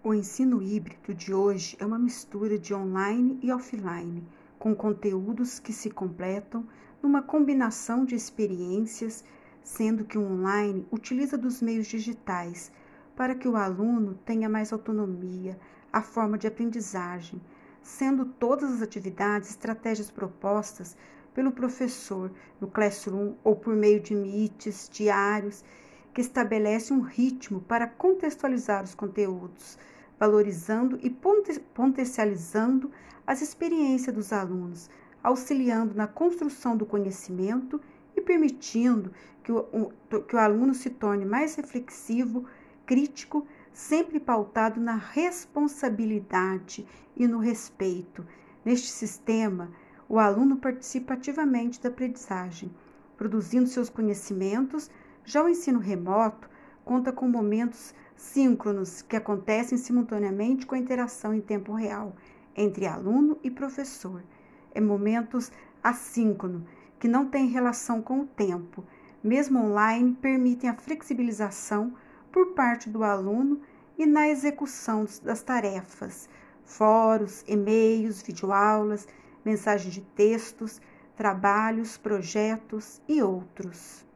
O ensino híbrido de hoje é uma mistura de online e offline, com conteúdos que se completam numa combinação de experiências, sendo que o online utiliza dos meios digitais para que o aluno tenha mais autonomia, a forma de aprendizagem, sendo todas as atividades estratégias propostas pelo professor no Classroom ou por meio de meets diários que estabelece um ritmo para contextualizar os conteúdos, valorizando e potencializando as experiências dos alunos, auxiliando na construção do conhecimento e permitindo que o, que o aluno se torne mais reflexivo, crítico, sempre pautado na responsabilidade e no respeito. Neste sistema, o aluno participa ativamente da aprendizagem, produzindo seus conhecimentos já o ensino remoto conta com momentos síncronos que acontecem simultaneamente com a interação em tempo real entre aluno e professor. É momentos assíncrono, que não têm relação com o tempo. Mesmo online, permitem a flexibilização por parte do aluno e na execução das tarefas, fóruns, e-mails, videoaulas, mensagens de textos, trabalhos, projetos e outros.